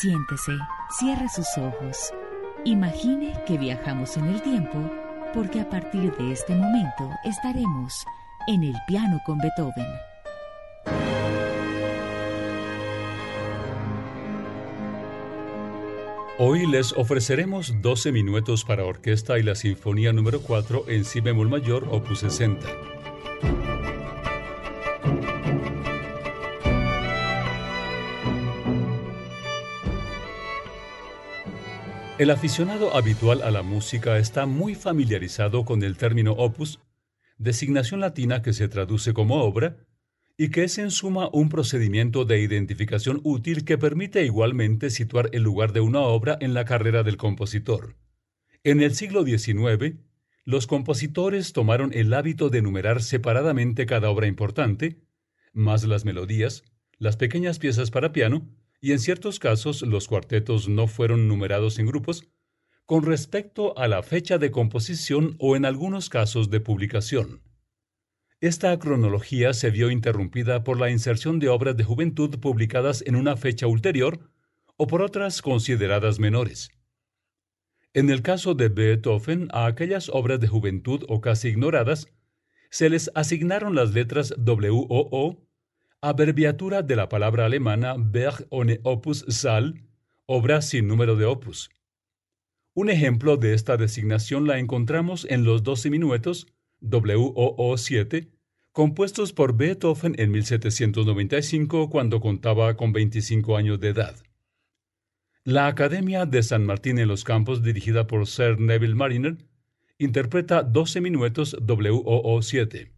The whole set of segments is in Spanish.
Siéntese, cierre sus ojos. Imagine que viajamos en el tiempo porque a partir de este momento estaremos en el piano con Beethoven. Hoy les ofreceremos 12 minutos para orquesta y la Sinfonía número 4 en Si bemol mayor, opus 60. El aficionado habitual a la música está muy familiarizado con el término opus, designación latina que se traduce como obra, y que es en suma un procedimiento de identificación útil que permite igualmente situar el lugar de una obra en la carrera del compositor. En el siglo XIX, los compositores tomaron el hábito de enumerar separadamente cada obra importante, más las melodías, las pequeñas piezas para piano, y en ciertos casos los cuartetos no fueron numerados en grupos, con respecto a la fecha de composición o en algunos casos de publicación. Esta cronología se vio interrumpida por la inserción de obras de juventud publicadas en una fecha ulterior o por otras consideradas menores. En el caso de Beethoven, a aquellas obras de juventud o casi ignoradas, se les asignaron las letras WOO abreviatura de la palabra alemana Berg ohne Opus Saal, obra sin número de opus. Un ejemplo de esta designación la encontramos en los 12 minuetos WOO7, compuestos por Beethoven en 1795 cuando contaba con 25 años de edad. La Academia de San Martín en los Campos, dirigida por Sir Neville Mariner, interpreta 12 minuetos WOO7.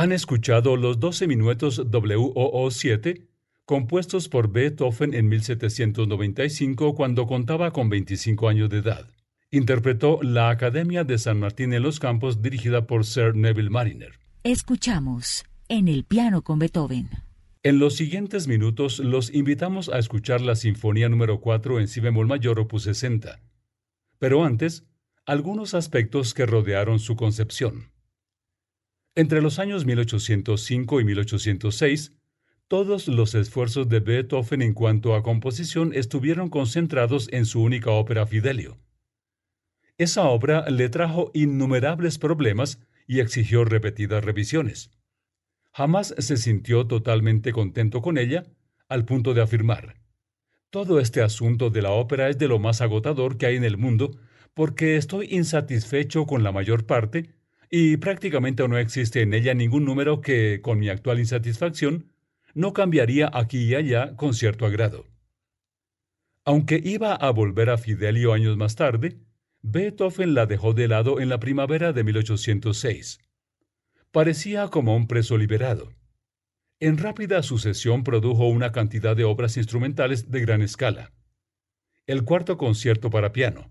Han escuchado los 12 minuetos WOO7 compuestos por Beethoven en 1795 cuando contaba con 25 años de edad. Interpretó la Academia de San Martín en los Campos dirigida por Sir Neville Mariner. Escuchamos en el piano con Beethoven. En los siguientes minutos los invitamos a escuchar la Sinfonía número 4 en si bemol mayor opus 60. Pero antes, algunos aspectos que rodearon su concepción. Entre los años 1805 y 1806, todos los esfuerzos de Beethoven en cuanto a composición estuvieron concentrados en su única ópera Fidelio. Esa obra le trajo innumerables problemas y exigió repetidas revisiones. Jamás se sintió totalmente contento con ella, al punto de afirmar, todo este asunto de la ópera es de lo más agotador que hay en el mundo porque estoy insatisfecho con la mayor parte y prácticamente no existe en ella ningún número que, con mi actual insatisfacción, no cambiaría aquí y allá con cierto agrado. Aunque iba a volver a Fidelio años más tarde, Beethoven la dejó de lado en la primavera de 1806. Parecía como un preso liberado. En rápida sucesión produjo una cantidad de obras instrumentales de gran escala. El cuarto concierto para piano,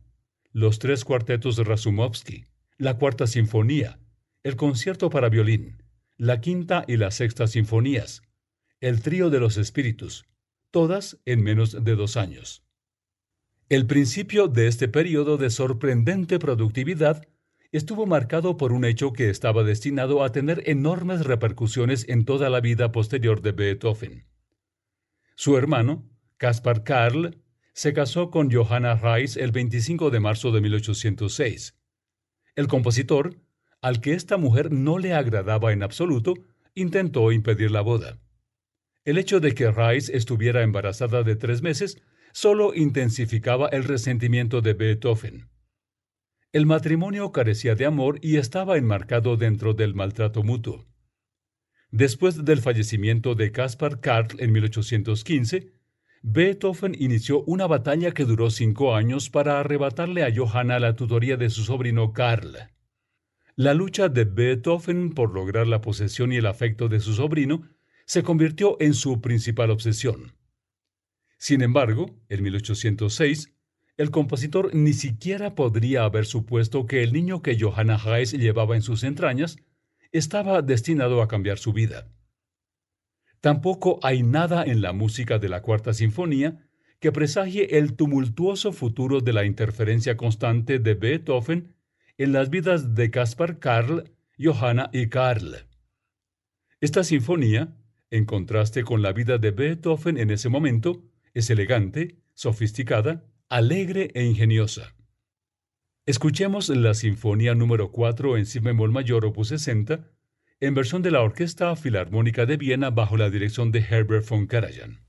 los tres cuartetos de Rasumovsky, la cuarta sinfonía, el concierto para violín, la quinta y la sexta sinfonías, el trío de los espíritus, todas en menos de dos años. El principio de este periodo de sorprendente productividad estuvo marcado por un hecho que estaba destinado a tener enormes repercusiones en toda la vida posterior de Beethoven. Su hermano, Caspar Karl, se casó con Johanna Reis el 25 de marzo de 1806. El compositor, al que esta mujer no le agradaba en absoluto, intentó impedir la boda. El hecho de que Reis estuviera embarazada de tres meses solo intensificaba el resentimiento de Beethoven. El matrimonio carecía de amor y estaba enmarcado dentro del maltrato mutuo. Después del fallecimiento de Caspar Karl en 1815, Beethoven inició una batalla que duró cinco años para arrebatarle a Johanna la tutoría de su sobrino Karl. La lucha de Beethoven por lograr la posesión y el afecto de su sobrino se convirtió en su principal obsesión. Sin embargo, en 1806, el compositor ni siquiera podría haber supuesto que el niño que Johanna Hayes llevaba en sus entrañas estaba destinado a cambiar su vida. Tampoco hay nada en la música de la Cuarta Sinfonía que presagie el tumultuoso futuro de la interferencia constante de Beethoven en las vidas de Caspar Karl, Johanna y Karl. Esta sinfonía en contraste con la vida de Beethoven en ese momento, es elegante, sofisticada, alegre e ingeniosa. Escuchemos la Sinfonía número 4 en Si bemol mayor opus 60, en versión de la Orquesta Filarmónica de Viena bajo la dirección de Herbert von Karajan.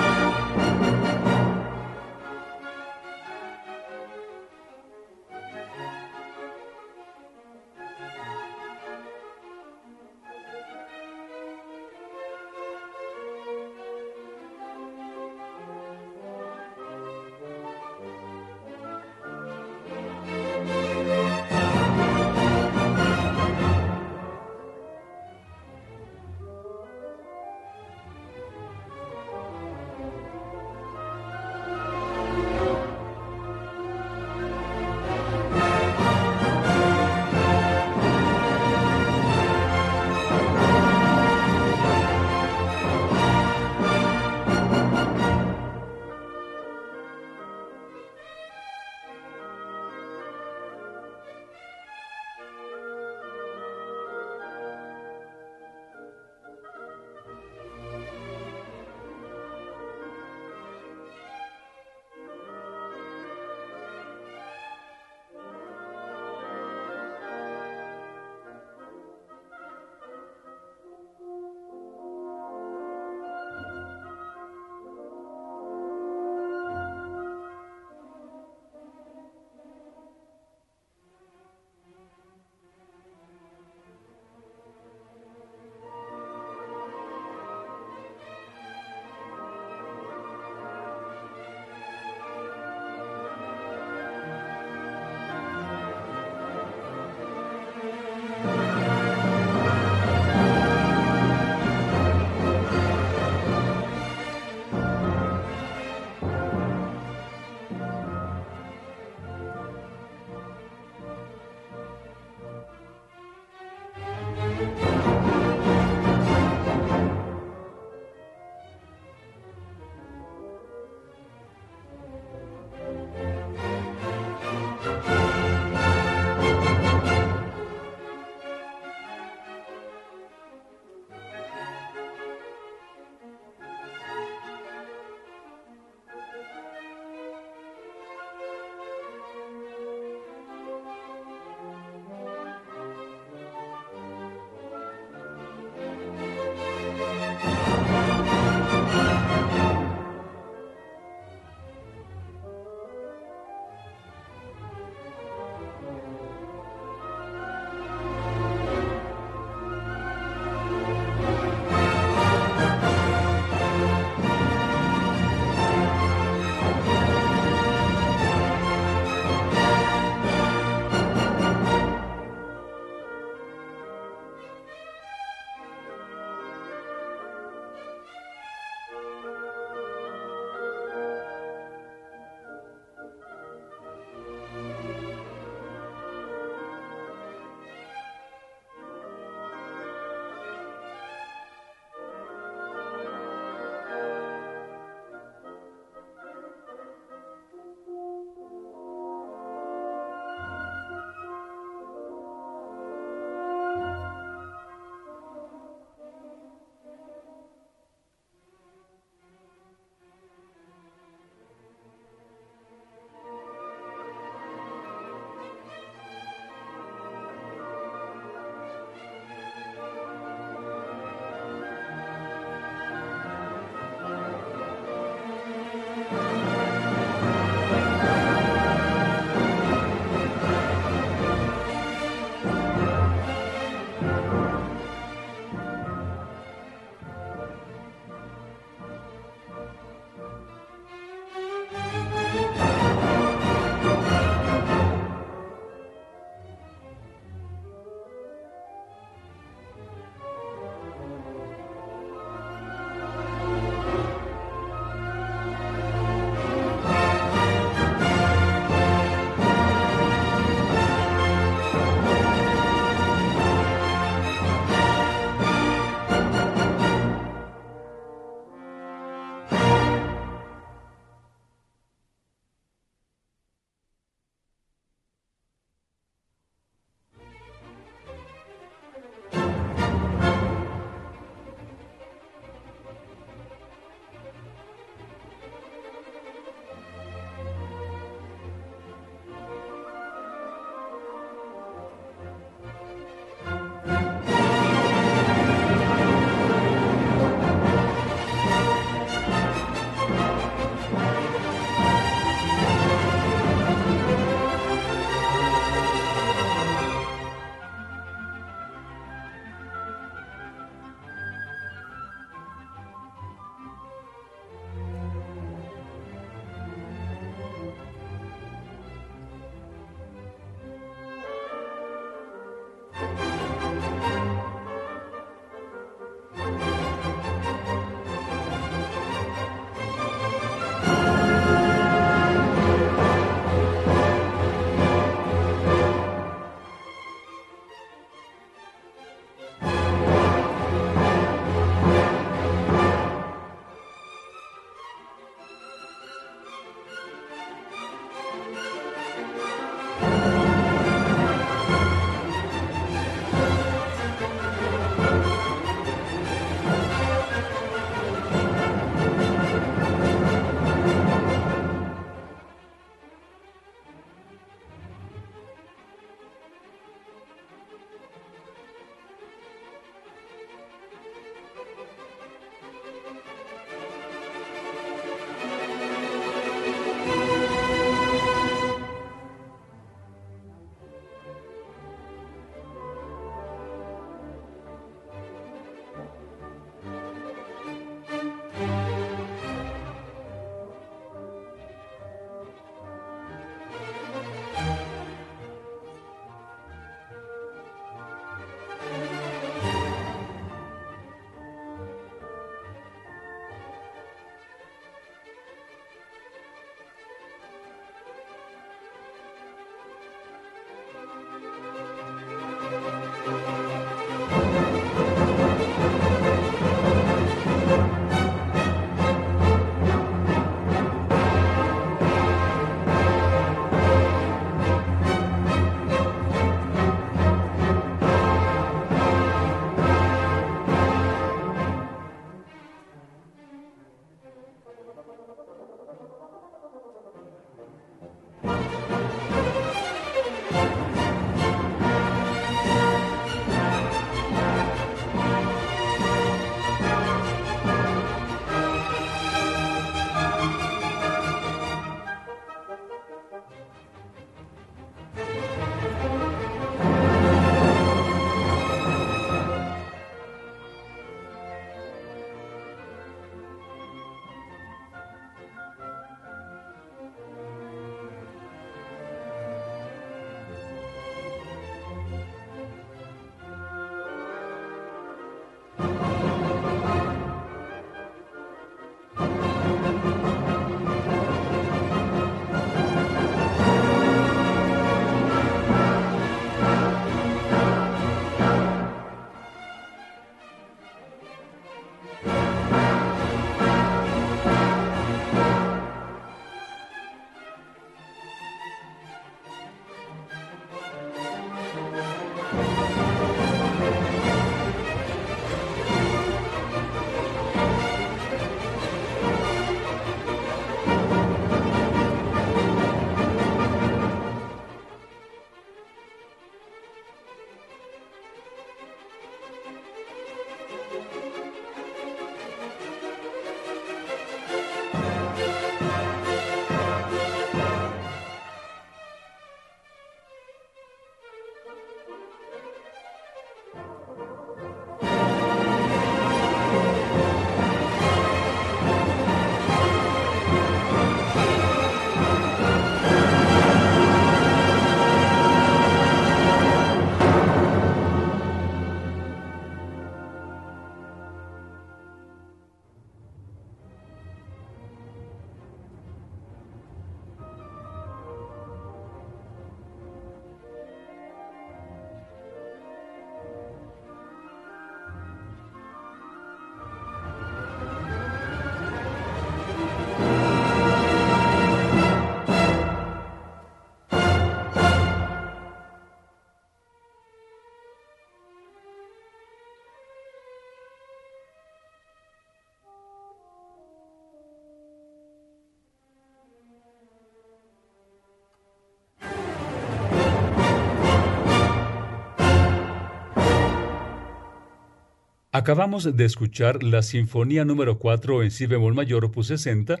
Acabamos de escuchar la Sinfonía número 4 en Si bemol mayor opus 60,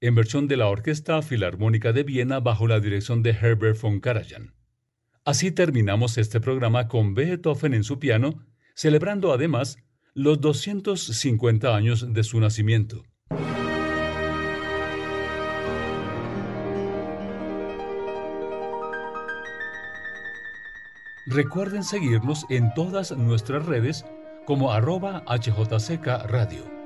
en versión de la Orquesta Filarmónica de Viena bajo la dirección de Herbert von Karajan. Así terminamos este programa con Beethoven en su piano, celebrando además los 250 años de su nacimiento. Recuerden seguirnos en todas nuestras redes como arroba HJCK Radio.